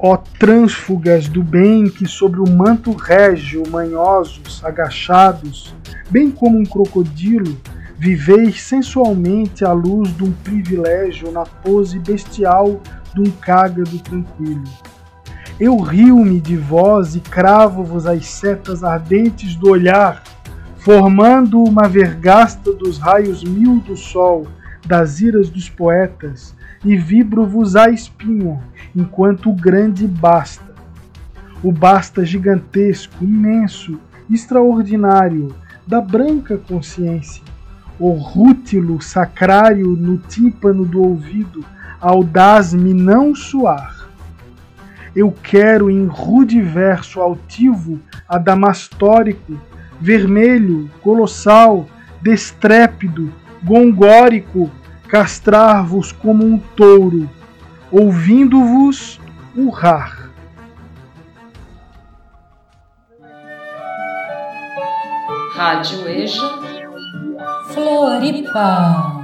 Ó trânsfugas do bem que sobre o manto régio, manhosos, agachados, bem como um crocodilo, viveis sensualmente à luz de um privilégio na pose bestial de um cágado tranquilo. Eu rio-me de vós e cravo-vos as setas ardentes do olhar, formando uma vergasta dos raios mil do sol, das iras dos poetas, e vibro-vos a espinha, enquanto o grande basta. O basta gigantesco, imenso, extraordinário, da branca consciência, o rútilo sacrário no tímpano do ouvido, audaz-me não suar. Eu quero em rude verso altivo, adamastórico, vermelho, colossal, destrépido, gongórico, castrar-vos como um touro, ouvindo-vos urrar. Rádio EJA Floripa.